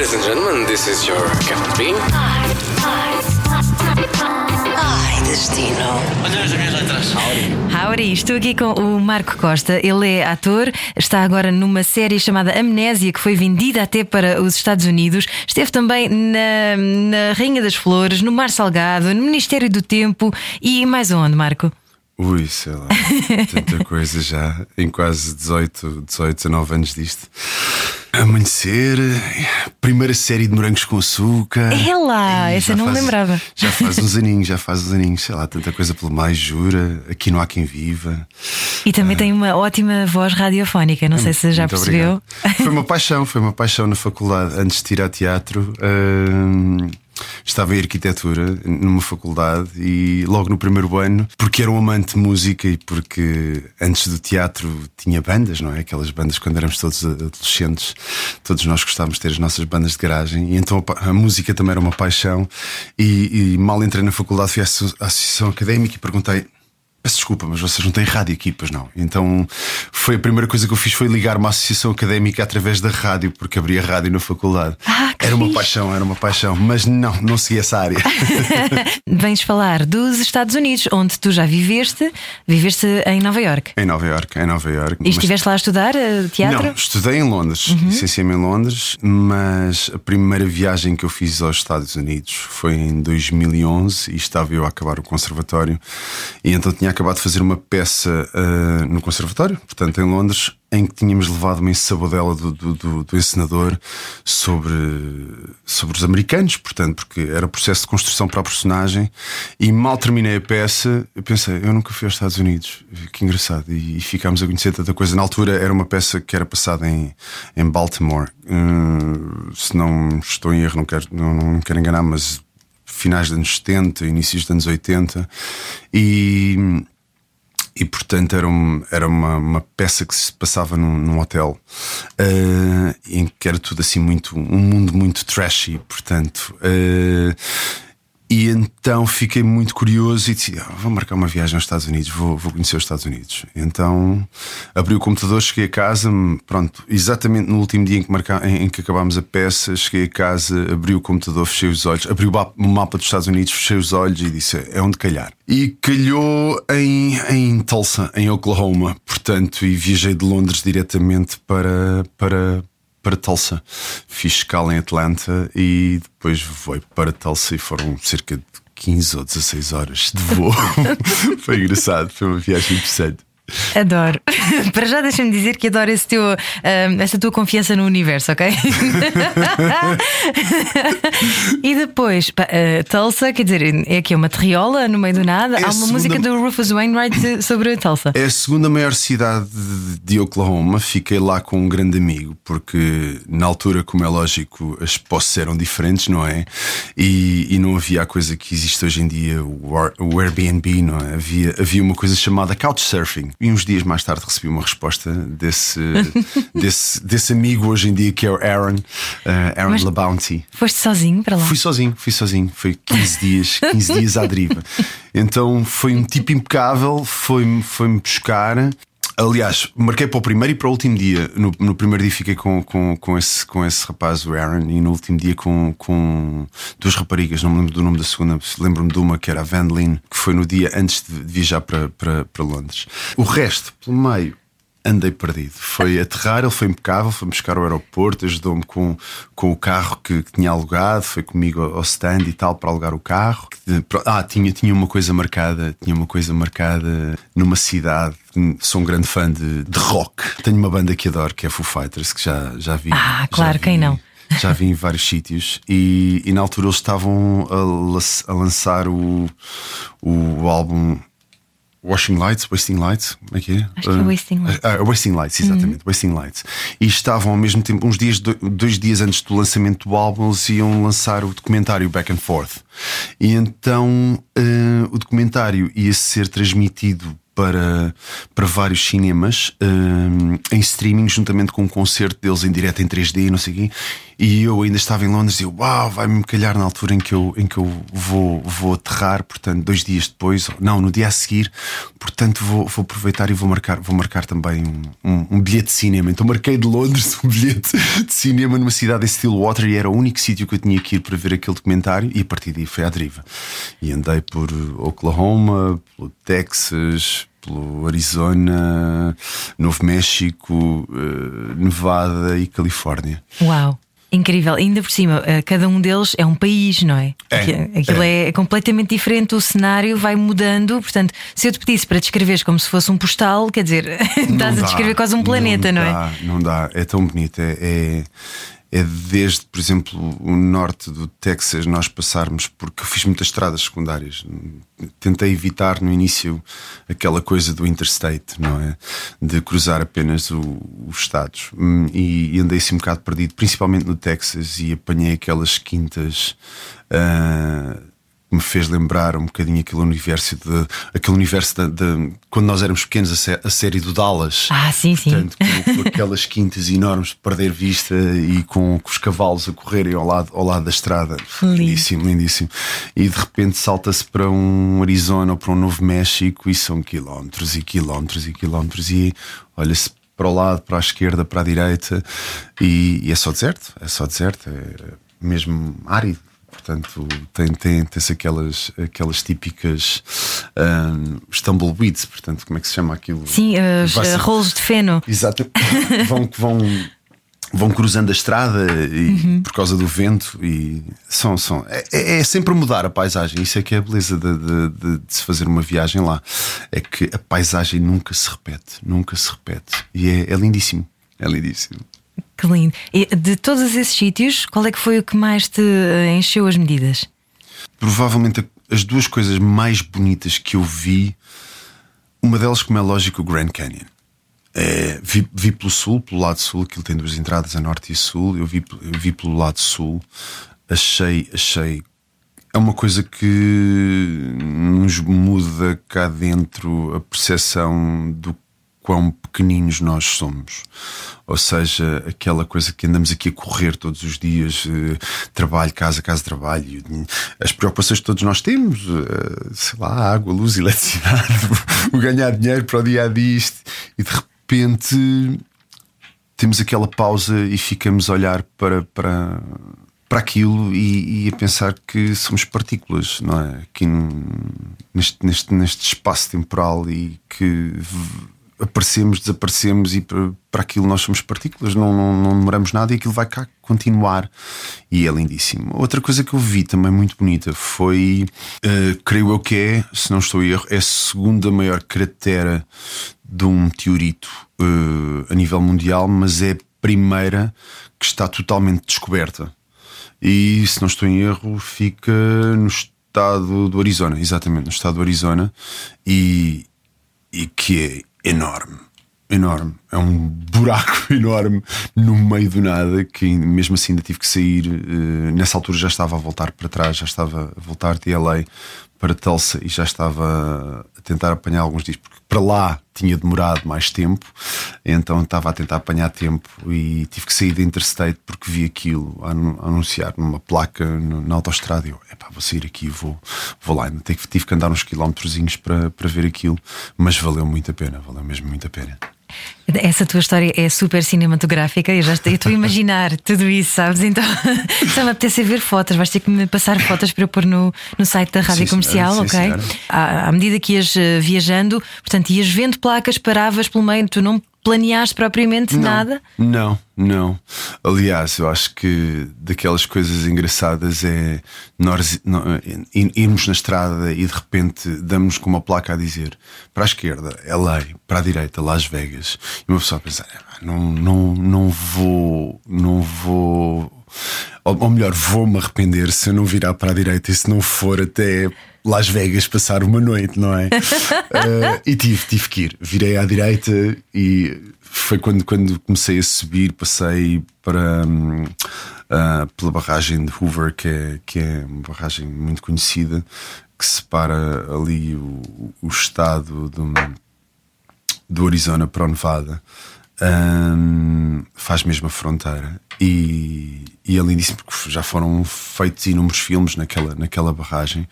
Ladies and gentlemen, this is your Captain Bean. Ai, destino. Olha as minhas letras. Howdy, estou aqui com o Marco Costa. Ele é ator, está agora numa série chamada Amnésia, que foi vendida até para os Estados Unidos. Esteve também na, na Rainha das Flores, no Mar Salgado, no Ministério do Tempo e mais onde, Marco? Ui, sei lá, tanta coisa já, em quase 18, 18, 19 anos disto. Amanhecer, primeira série de morangos com açúcar. É lá, essa não me lembrava. Já faz uns aninhos, já faz uns aninhos, sei lá, tanta coisa pelo mais, jura. Aqui não há quem viva. E também tem uma ótima voz radiofónica, não sei se já percebeu. obrigado. Foi uma paixão, foi uma paixão na faculdade. Antes de tirar teatro, hum, estava em arquitetura numa faculdade e logo no primeiro ano, porque era um amante de música e porque antes do teatro tinha bandas, não é? Aquelas bandas quando éramos todos adolescentes, todos nós gostávamos de ter as nossas bandas de garagem e então a, música também era uma paixão. E, e mal entrei na faculdade, fui à à associação académica e perguntei. Peço desculpa, mas vocês não têm rádio aqui, pois não? Então foi a primeira coisa que eu fiz foi ligar uma associação académica através da rádio, porque abria rádio na faculdade. Ah, era uma fixe. paixão, era uma paixão, mas não, não segui essa área. Vens falar dos Estados Unidos, onde tu já viveste, viveste em Nova York. em Nova York, em Nova York. E estiveste lá a estudar eh, teatro? Não, estudei em Londres, licenciei-me em Londres, mas a primeira viagem que eu fiz aos Estados Unidos foi em 2011 e estava eu a acabar o conservatório. E então tinha acabado de fazer uma peça ah, no conservatório, portanto em Londres, em que tínhamos levado uma ensabodela do, do, do, do encenador sobre, sobre os americanos, portanto, porque era processo de construção para a personagem. E mal terminei a peça, eu pensei, eu nunca fui aos Estados Unidos, que engraçado. E, e ficámos a conhecer tanta coisa. Na altura era uma peça que era passada em, em Baltimore. Hum, se não estou em erro, não quero, não, não quero enganar, mas finais dos anos 70, inícios dos anos 80. E. E portanto era, um- era uma, uma peça que se passava num, num hotel eh, em que era tudo assim muito um mundo muito trashy, portanto. eh, e então fiquei muito curioso e disse: "Ah, vou marcar uma viagem aos Estados Unidos, vou, vou conhecer os Estados Unidos. Então abri o computador, cheguei a casa, pronto, exatamente no último dia em que, marca, em, em que acabámos a peça, cheguei a casa, abri o computador, fechei os olhos, abri o mapa, dos Estados Unidos, fechei os olhos e disse: é onde calhar. E calhou em, em Tulsa, em Oklahoma, portanto, e viajei de Londres diretamente para. para para Tulsa. Fiz escala em Atlanta e depois voei para Tulsa e foram cerca de 15 ou 16 horas de voo. foi engraçado, foi uma viagem interessante. Adoro. Para já deixa-me dizer que adoro esse teu, ahm, essa tua confiança no universo, ok? e depois, pá, eh, Tulsa, quer dizer, é aqui uma terriola no meio do nada. É Há uma segunda- música do Rufus Wainwright sobre Tulsa. É a segunda maior cidade de- Oklahoma. Fiquei lá com um grande amigo, porque na altura, como é lógico, as posses eram diferentes, não é? E, e não havia a coisa que existe hoje em dia, o Airbnb, não é? Havia, havia uma coisa chamada Couchsurfing. E uns dias mais tarde recebi uma resposta desse, desse, desse amigo hoje em dia, que é o Aaron, eh, Aaron Mas- LaBounty. Foste sozinho para lá? Fui sozinho, fui sozinho. Foi 15 dias, 15 dias à deriva. Então foi um tipo impecável, foi-me foi buscar. Aliás, marquei para o primeiro e para o último dia. No, no primeiro dia fiquei com, com, com, esse, com esse rapaz, o Aaron, e no último dia com, com duas raparigas. Não me lembro do nome da segunda, lembro-me de uma que era a Vandeline, que foi no dia antes de viajar para, para, para Londres. O resto, pelo meio, Andei perdido. Foi aterrar, ele foi impecável, foi buscar ao aeroporto, ajudou-me com, com o carro que, que tinha alugado, foi comigo ao stand e tal para alugar o carro. Ah, tinha, tinha uma coisa marcada, tinha uma coisa marcada numa cidade. Sou um grande fã de, de rock. Tenho uma banda que adoro, que é Foo Fighters, que já, já vi. Ah, claro, já quem vi- não? Já vi em vários sítios e, e na altura eles estavam a, a lançar o, o álbum Washing Lights, Wasting Lights, como é que é? Acho que é Wasting Lights. Ah, Wasting Lights, exatamente, Wasting Lights. E estavam ao mesmo tempo, uns dias, do- dois dias antes do lançamento do álbum, eles iam lançar o documentário Back and Forth. E então eh, o documentário ia ser transmitido para, para vários cinemas eh, em streaming, juntamente com um concerto deles em direto em 3D e não sei o quê. E eu ainda estava em Londres e eu, uau, vai-me calhar na altura em que eu, em que eu vou, vou aterrar, portanto, dois dias depois, não, no dia a seguir, portanto, vou, vou aproveitar e vou marcar, vou marcar também um, um, um bilhete de cinema. Então marquei de Londres um bilhete de cinema numa cidade em Stillwater e era o único sítio que eu tinha que ir para ver aquele documentário e a partir daí foi à deriva. E andei por Oklahoma, pelo Texas, pelo Arizona, Novo México, eh, Nevada e Califórnia. Uau! Incrível, ainda por cima, eh, cada um deles é um país, não é? É, Aqui- Aquilo é. é completamente diferente, o cenário vai mudando. Portanto, se eu te pedisse para descreveres como se fosse um postal, quer dizer, estás Não a dá, descrever quase um planeta, não, é? dá, Não dá, é tão bonito. É, é, é desde, por exemplo, o norte do Texas, nós passarmos, porque fiz muitas estradas secundárias. Tentei evitar no início aquela coisa do interstate, não é? De cruzar apenas os estados. Hum, E, andei assim um bocado perdido, principalmente no Texas, e apanhei aquelas quintas. que me fez lembrar um bocadinho aquele universo de, aquele universo de, de- quando nós éramos pequenos a, sé- a série do Dallas Ah, sim, sim. Portanto, com, com aquelas quintas enormes de perder vista e com, com os cavalos a correrem ao lado, ao lado da estrada. Lindo. Lindíssimo, lindíssimo. E de repente salta-se para um Arizona ou para um Novo México e são quilómetros e quilómetros e quilómetros e olha-se para o lado, para a esquerda, para a direita e, e é só deserto, é só deserto, é mesmo árido. Portanto, tem, tem, tem-se aquelas, aquelas típicas um, stumbleweeds, portanto, como é que se chama aquilo? Sim, os Vai-se- eh, rolos de feno. Exato. vão, vão, vão cruzando a estrada e, por causa do vento e são, são é, é- é sempre mudar a paisagem. Isso é que é a beleza de, de- de- de se fazer uma viagem lá. É que a paisagem nunca se repete, nunca se repete. E é, é lindíssimo. É lindíssimo. Que lindo. E de todos esses sítios, qual é que foi o que mais te eh, encheu as medidas? Provavelmente as duas coisas mais bonitas que eu vi, uma delas, como é lógico, o Grand Canyon. É, vi, vi pelo sul, pelo lado sul, aquilo tem duas entradas, a norte e sul. Eu vi, eu vi pelo lado sul, achei, achei. É uma coisa que nos muda cá dentro a percepção do quão pequeninos nós somos. Ou seja, aquela coisa que andamos aqui a correr todos os dias, eh, trabalho, casa, casa, trabalho, as preocupações que todos nós temos, eh, sei lá, água, luz, eletricidade, o ganhar dinheiro para o dia a dia, e de repente temos aquela pausa e ficamos a olhar para, para, para aquilo e, e a pensar que somos partículas, não é? Aqui neste, neste, neste espaço temporal e que aparecemos, desaparecemos e para, aquilo nós somos partículas, não, não, não demoramos nada e aquilo vai cá continuar e é lindíssimo. Outra coisa que eu vi também muito bonita foi, eh, creio eu que é, se não estou erro, é a segunda maior cratera de um meteorito eh, a nível mundial, mas é a primeira que está totalmente descoberta. E se não estou em erro, fica no estado do Arizona, exatamente, no estado do Arizona, e, e que é enorme. Enorme, é um buraco enorme no meio do nada. Que mesmo assim ainda tive que sair. eh, nessa altura já estava a voltar para trás, já estava a voltar de LA para Tulsa e já estava a tentar apanhar alguns dias, porque para lá tinha demorado mais tempo, então estava a tentar apanhar tempo e tive que sair da Interstate porque vi aquilo a anu- a anunciar numa placa na autostrada. E eu, epá, vou sair aqui, vou, vou lá. Ainda tive que andar uns quilómetrozinhos para, para ver aquilo, mas valeu muito a pena, valeu mesmo muito a pena. Essa tua história é super cinematográfica. Eu já estou, a imaginar tudo isso, sabes? Então, só me apetece ver fotos. Vais ter que me passar fotos para eu pôr no, no site da Rádio Sim, Comercial, senhora, ok? senhora. À, à medida que ias eh, viajando, portanto, ias vendo placas, paravas pelo meio, tu não planeaste propriamente nada. Não, não. Aliás, eu acho que daquelas coisas engraçadas é nós nó- ir- irmos na estrada e de repente damos com uma placa a dizer para a esquerda, LA, para a direita, Las Vegas. E uma pessoa a pensar, "Ah, não, não, não vou, não vou. Ou, ou melhor, vou-me arrepender se eu não virar para a direita e se não for até Las Vegas passar uma noite, não é? Eh, e tive, tive que ir. Virei à direita e foi quando, quando comecei a subir, passei para ah, pela barragem de Hoover, que é, que é uma barragem muito conhecida, que separa ali o, o estado do, do Arizona para o Nevada. Um, faz mesmo a fronteira e, e é lindíssimo porque já foram feitos inúmeros filmes naquela, naquela barragem.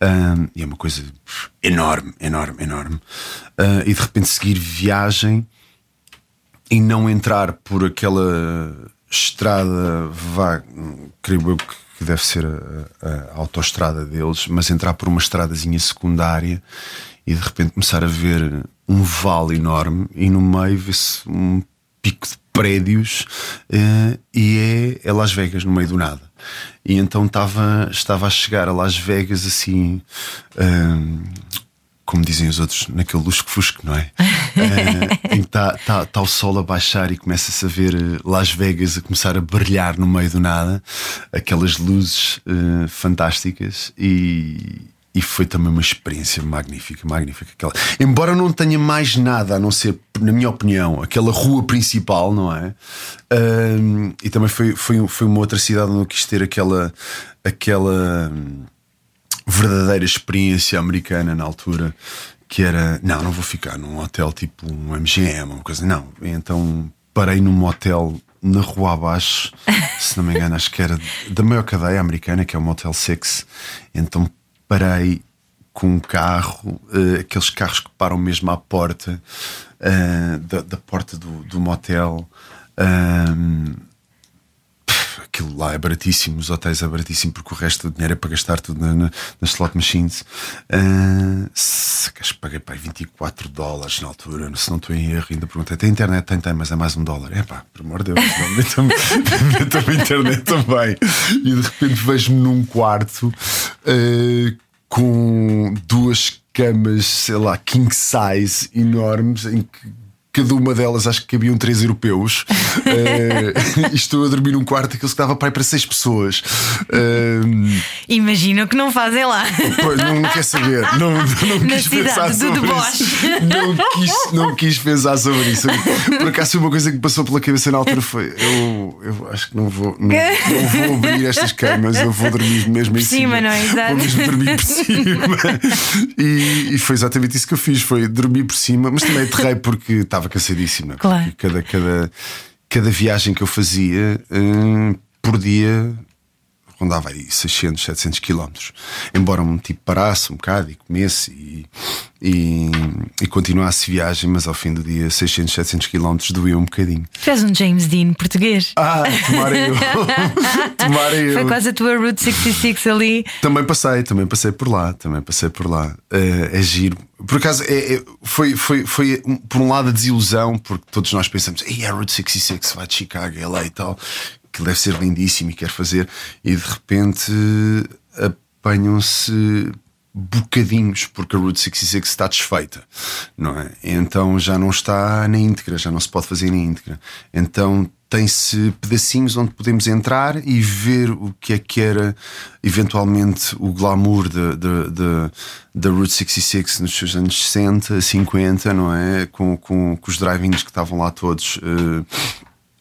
Um, e é uma coisa enorme, enorme, enorme. Uh, e de repente seguir viagem e não entrar por aquela estrada vaga, creio eu que deve ser a, a, autoestrada deles, mas entrar por uma estradazinha secundária e de repente começar a ver um vale enorme e no meio vê-se um pico de prédios uh, e é, é Las Vegas no meio do nada. E então estava, estava a chegar a Las Vegas assim. Uh, como dizem os outros, naquele lusco-fusco, não é? uh, que está tá, tá o sol a baixar e começa-se a ver Las Vegas a começar a brilhar no meio do nada, aquelas luzes uh, fantásticas e, e foi também uma experiência magnífica, magnífica. Aquela. Embora não tenha mais nada a não ser, na minha opinião, aquela rua principal, não é? Um, e também foi, foi, foi uma outra cidade onde eu quis ter aquela, aquela hum, verdadeira experiência americana na altura, que era: não, não vou ficar num hotel tipo um MGM, uma coisa, não. Então parei num hotel na rua abaixo, se não me engano, acho que era da maior cadeia americana, que é o Motel Six. Então parei com um carro, uh, aqueles carros que param mesmo à porta uh, da, da, porta do, do motel. Um, aquilo lá é baratíssimo, os hotéis é baratíssimo porque o resto do dinheiro é para gastar tudo na, na, nas slot machines. Uh, se, paguei para 24 dólares na altura, se não estou em erro, ainda perguntei: tem internet? Tem, tem, mas é mais um dólar. É pá, por amor de Deus, metam-me internet também. E de repente vejo-me num quarto uh, com duas camas, sei lá, king size enormes, em que cada uma delas acho que cabiam três europeus. uh, estou a dormir num quarto que estava para, para seis pessoas. Uh, Imagino que não fazem lá. Pois, não quer saber. Não, não quis pensar sobre isso. Não quis, não quis pensar sobre isso. Por acaso, uma coisa que passou pela cabeça na altura foi: eu, eu acho que não vou, não, não vou abrir estas camas, eu vou dormir mesmo por em cima. cima não é? Exato. Vou mesmo dormir por cima. E, e, foi exatamente isso que eu fiz: foi dormir por cima, mas também aterrei porque estava cansadíssima. Claro. Cada, cada, cada viagem que eu fazia hum, por dia rondava aí 600, 700 quilómetros. Embora um tipo parasse um bocado e comesse e, e, e continuasse viagem, mas ao fim do dia 600, 700 quilómetros doía um bocadinho. És um James Dean português. Ah, tomara eu. tomara eu. Foi quase a tua Route 66 ali. Também passei, também passei por lá, também passei por lá. É, é giro. Por acaso, é, é, foi, foi, foi por um lado a desilusão, porque todos nós pensamos, e a Route 66 vai de Chicago, LA e tal que deve ser lindíssimo e quer fazer, e de repente apanham-se bocadinhos, porque a Route 66 está desfeita, não é? Então já não está na íntegra, já não se pode fazer na íntegra. Então tem-se pedacinhos onde podemos entrar e ver o que é que era eventualmente o glamour da Route 66 nos seus anos 60, 50, não é? Com, com, com os drive-ins que estavam lá todos. Uh,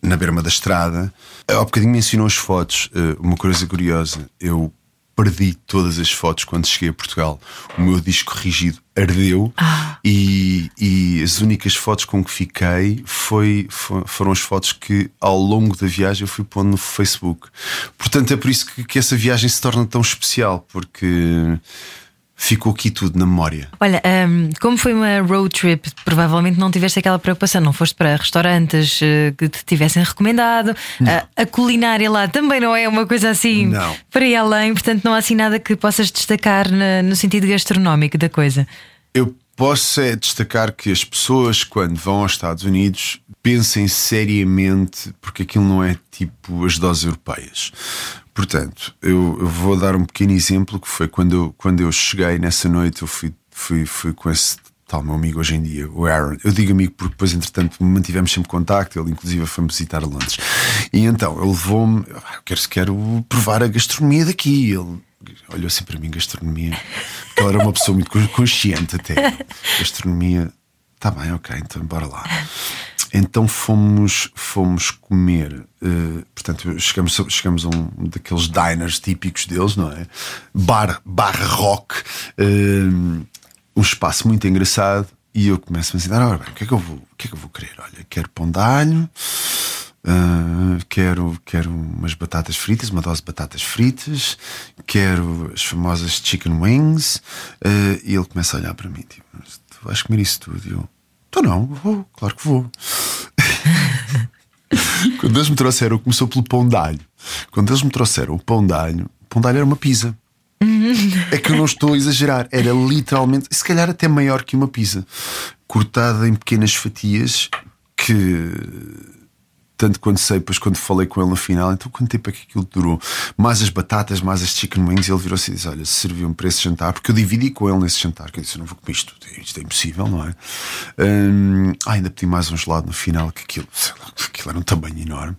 na berma da estrada. Há bocadinho mencionou as fotos. Eh, uma coisa curiosa, eu perdi todas as fotos quando cheguei a Portugal. O meu disco rígido ardeu ah. e, e, as únicas fotos com que fiquei foi, foi, foram as fotos que ao longo da viagem eu fui pondo no Facebook. Portanto, é por isso que, que essa viagem se torna tão especial, porque ficou aqui tudo na memória. Olha, um, como foi uma road trip, provavelmente não tiveste aquela preocupação, não foste para restaurantes uh, que te tivessem recomendado. Uh, a culinária lá também não é uma coisa assim não. para ir além, portanto não há assim nada que possas destacar na, no sentido gastronómico da coisa. Eu posso é destacar que as pessoas, quando vão aos Estados Unidos, pensem seriamente, porque aquilo não é tipo as doses europeias. Portanto, eu, eu, vou dar um pequeno exemplo que foi quando eu, quando eu cheguei nessa noite, eu fui, fui, fui com esse tal meu amigo hoje em dia, o Aaron. Eu digo amigo porque depois, entretanto, mantivemos sempre contacto. Ele, inclusive, foi-me visitar a Londres. E então ele levou-me. Ah, quero, quero provar a gastronomia daqui. Ele olhou assim para mim, gastronomia. Porque ele era uma pessoa muito consciente até. Gastronomia, tá bem, ok, então bora lá. Então fomos, fomos comer, uh, portanto, chegamos, chegamos a um daqueles diners típicos deles, não é? Bar, bar rock, uh, um espaço muito engraçado. e eu começo a dizer: ora bem, o que é que eu vou, o que é que eu vou querer? Olha, quero pão de alho. Uh, quero, quero umas batatas fritas, uma dose de batatas fritas, quero as famosas chicken wings. E ele começa a olhar para mim: tipo, vais comer isso tudo? E eu: Então não, vou, claro que vou. Quando eles me trouxeram, começou pelo pão de alho. Quando eles me trouxeram o pão de alho, o pão de alho era uma pizza. É que eu não estou a exagerar, era literalmente, se calhar até maior que uma pizza, cortada em pequenas fatias que tanto quanto sei, depois quando falei com ele no final, então quanto tempo é que aquilo durou? Mais as batatas, mais as chicken wings, ele virou-se e disse: Olha, serviu-me para esse jantar, porque eu dividi com ele nesse jantar, que eu disse: Eu não vou comer isto, isto é impossível, não é? Hum, ah, ainda pedi mais um gelado no final, que aquilo, lá, aquilo era um tamanho enorme.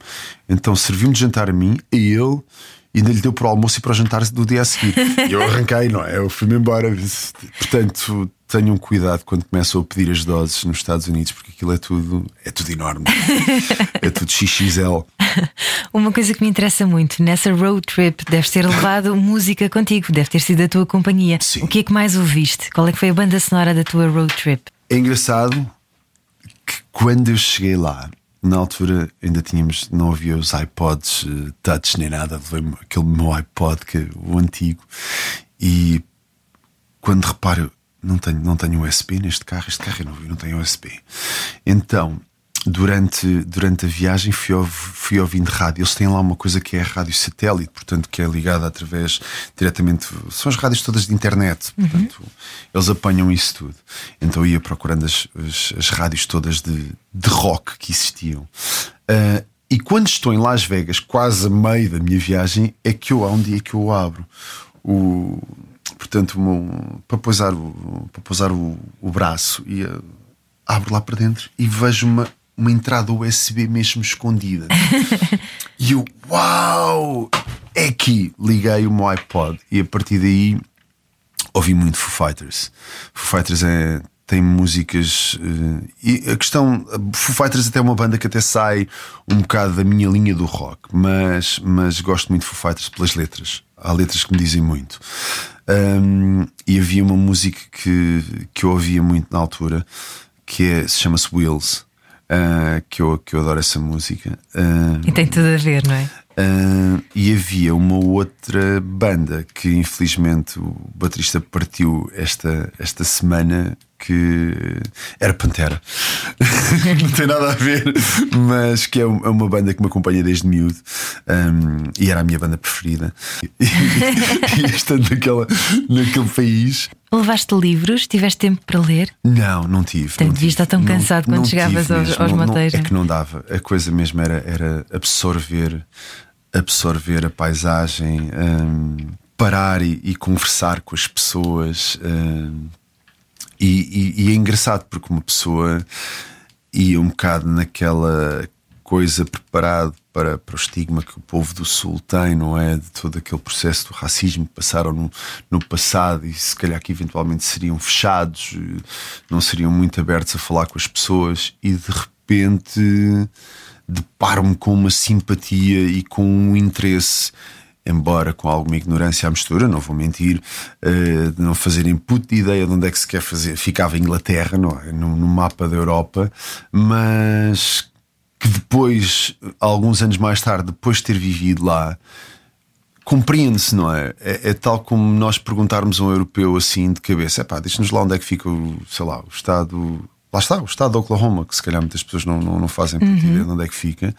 Então serviu-me de jantar a mim, a ele e ainda lhe deu para o almoço e para o jantar do dia a seguir. E eu arranquei, não é? Eu fui-me embora. Portanto, tenham cuidado quando começam a pedir as doses nos Estados Unidos, porque aquilo é tudo, é tudo enorme. é tudo XXL. Uma coisa que me interessa muito nessa road trip, deves ter levado música contigo, deve ter sido a tua companhia. Sim. O que é que mais ouviste? Qual é que foi a banda sonora da tua road trip? É engraçado que quando eu cheguei lá, na altura ainda tínhamos, não havia os iPods uh, touch nem nada, levei aquele meu iPod, que, o antigo, e quando reparo, não tenho, não tenho USB neste carro, este carro é novo, não tenho USB. Então, durante, durante a viagem fui, fui ouvindo rádio. Eles têm lá uma coisa que é a rádio satélite, portanto, que é ligada através diretamente. São as rádios todas de internet, uhum. portanto, eles apanham isso tudo. Então ia procurando as, as, as rádios todas de, de rock que existiam. Uh, e quando estou em Las Vegas, quase a meio da minha viagem, é que eu há um dia que eu abro o portanto, uma, para pousar, o, para pousar o, o braço e uh, abro lá para dentro e vejo uma, uma entrada USB mesmo escondida. e eu, uau! É aqui! Liguei o meu iPod e a partir daí ouvi muito Foo Fighters. Foo Fighters é, tem músicas. Uh, e a questão. Foo Fighters até é uma banda que até sai um bocado da minha linha do rock, mas, mas gosto muito de Foo Fighters pelas letras. Há letras que me dizem muito. Um, e havia uma música que, que eu ouvia muito na altura que é, se chama-se Wheels. Uh, que, eu, que eu adoro essa música. Uh, e tem tudo a ver, não é? Uh, e havia uma outra banda que infelizmente o baterista partiu esta, esta semana que era Pantera. não tem nada a ver, mas que é, é uma banda que me acompanha desde miúdo um, e era a minha banda preferida. E, e estando naquela, naquele país. Levaste livros? Tiveste tempo para ler? Não, não tive. Portanto, devias estar tão cansado não, quando não chegavas aos, aos não, moteiros. é que não dava. A coisa mesmo era, era absorver, absorver a paisagem, um, parar e, e, conversar com as pessoas. Um, e, e, é engraçado porque uma pessoa ia um bocado naquela coisa preparado para, para o estigma que o povo do Sul tem, não é? De todo aquele processo do racismo que passaram no, no passado e se calhar que eventualmente seriam fechados, não seriam muito abertos a falar com as pessoas e de repente deparo-me com uma simpatia e com um interesse embora com alguma ignorância à mistura, não vou mentir, uh, de não fazerem puta ideia de onde é que se quer fazer. Ficava em Inglaterra, não é? no, no mapa da Europa, mas que depois, alguns anos mais tarde, depois de ter vivido lá, compreende-se, não é? é? é? tal como nós perguntarmos a um europeu assim de cabeça: é pá, diz-nos lá onde é que fica o, sei lá, o estado. Lá está, o estado de Oklahoma, que se calhar muitas pessoas não, não, não fazem uhum. ideia de onde é que fica.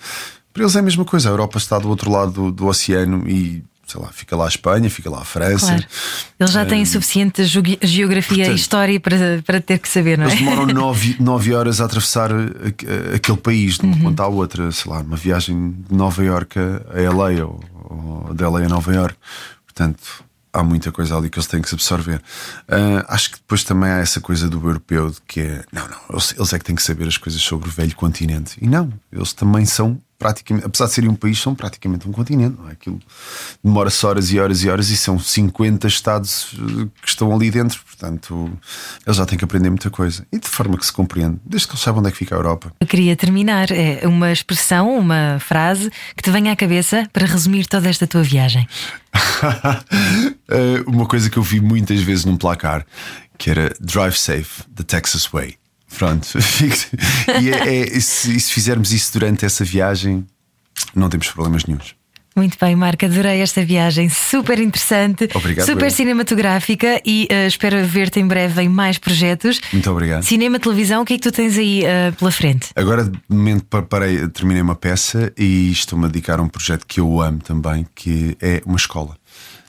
Para eles é a mesma coisa. A Europa está do outro lado do, do oceano e sei lá, fica lá a Espanha, fica lá a França. Claro. Eles já têm um, suficiente geografia portanto, e história para, para ter que saber, não é? Eles demoram nove, nove horas a atravessar aquele país de uma uhum. ponta à outra, sei lá, uma viagem de Nova York a LA ou, ou de LA a Nova York. Portanto, há muita coisa ali que eles têm que se absorver. Uh, acho que depois também há essa coisa do europeu de que é, não, não, eles, eles é que têm que saber as coisas sobre o velho continente. E não, eles também são praticamente, apesar de serem um país, são praticamente um continente. Não é? Aquilo demora-se horas e horas e horas e são 50 estados eh, que estão ali dentro. Portanto, eles já têm que aprender muita coisa. E de forma que se compreende, desde que eles saibam onde é que fica a Europa. Eu queria terminar. É uma expressão, uma frase que te venha à cabeça para resumir toda esta tua viagem. Eh, uma coisa que eu vi muitas vezes num placar que era Drive Safe, the Texas Way. Pronto. e, é, é, se, se fizermos isso durante essa viagem, não temos problemas nenhums. Muito bem, Marco, adorei esta viagem, super interessante, Obrigado, super eu. cinematográfica e uh, espero ver-te em breve em mais projetos. Muito obrigado. Cinema, televisão, o que é que tu tens aí uh, pela frente? Agora, de momento, parei, terminei uma peça e estou-me a dedicar a um projeto que eu amo também, que é uma escola.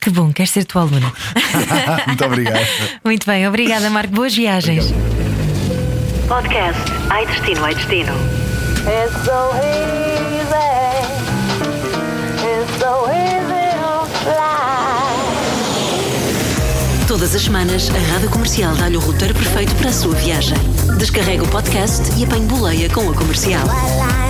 Que bom, queres ser tua aluna. Muito obrigado. Muito bem, obrigada, Marco. Boas viagens. Obrigado. Podcast Ai Destino, Ai Destino. It's so easy. Todas as semanas, a Rádio Comercial dá-lhe o roteiro perfeito para a sua viagem. Descarrega o podcast e apanhe boleia com a comercial. A